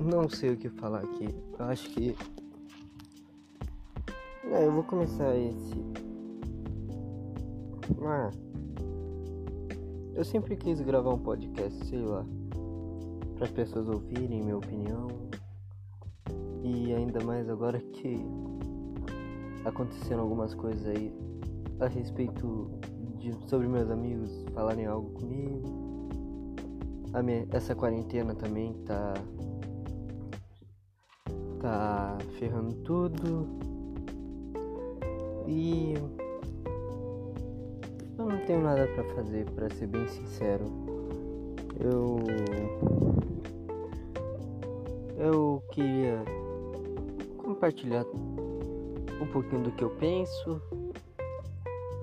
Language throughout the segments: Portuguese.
Não sei o que falar aqui. Eu acho que. É, eu vou começar esse. Ah. Eu sempre quis gravar um podcast, sei lá. Para as pessoas ouvirem minha opinião. E ainda mais agora que aconteceram algumas coisas aí a respeito de sobre meus amigos falarem algo comigo minha, essa quarentena também tá tá ferrando tudo. E eu não tenho nada para fazer, para ser bem sincero. Eu eu queria compartilhar um pouquinho do que eu penso,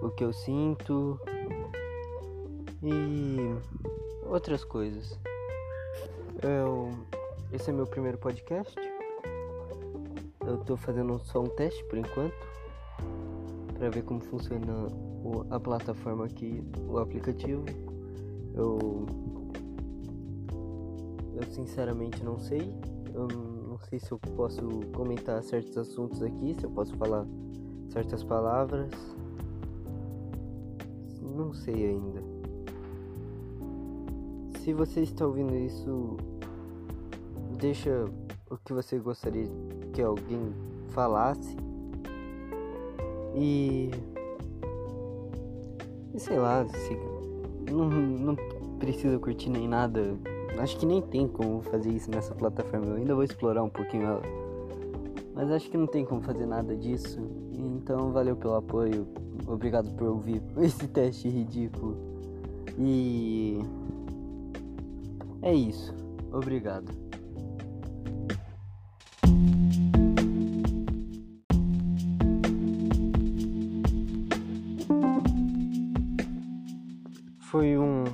o que eu sinto e outras coisas. Eu, esse é meu primeiro podcast. Eu tô fazendo só um teste por enquanto para ver como funciona a plataforma aqui, o aplicativo. Eu eu sinceramente não sei. Eu não sei se eu posso comentar certos assuntos aqui, se eu posso falar certas palavras. Não sei ainda. Se você está ouvindo isso, deixa o que você gostaria que alguém falasse. E. E sei lá, se, não, não precisa curtir nem nada. Acho que nem tem como fazer isso nessa plataforma. Eu ainda vou explorar um pouquinho ela. Mas acho que não tem como fazer nada disso. Então valeu pelo apoio. Obrigado por ouvir esse teste ridículo. E. É isso. Obrigado. Foi um.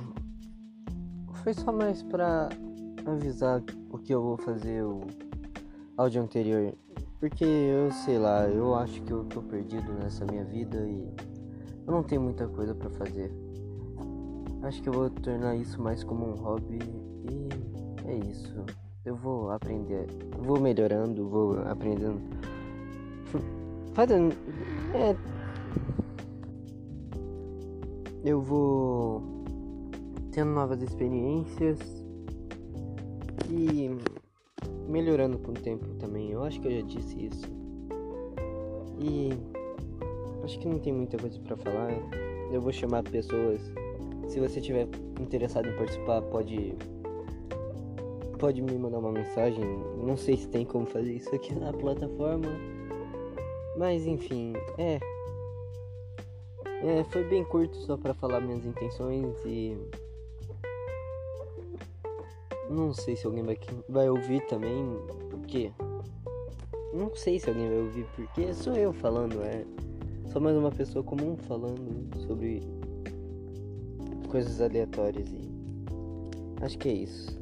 Foi só mais pra avisar o que eu vou fazer o áudio anterior. Porque eu sei lá, eu acho que eu tô perdido nessa minha vida e eu não tenho muita coisa para fazer. Acho que eu vou tornar isso mais como um hobby e é isso. Eu vou aprender, vou melhorando, vou aprendendo. Fazendo. É. Eu vou tendo novas experiências e melhorando com o tempo também. Eu acho que eu já disse isso. E acho que não tem muita coisa para falar. Eu vou chamar pessoas. Se você tiver interessado em participar, pode pode me mandar uma mensagem. Não sei se tem como fazer isso aqui na plataforma. Mas enfim, é. É, foi bem curto só para falar minhas intenções e não sei se alguém vai, vai ouvir também, porque não sei se alguém vai ouvir, porque sou eu falando, é só mais uma pessoa comum falando sobre coisas aleatórias e acho que é isso.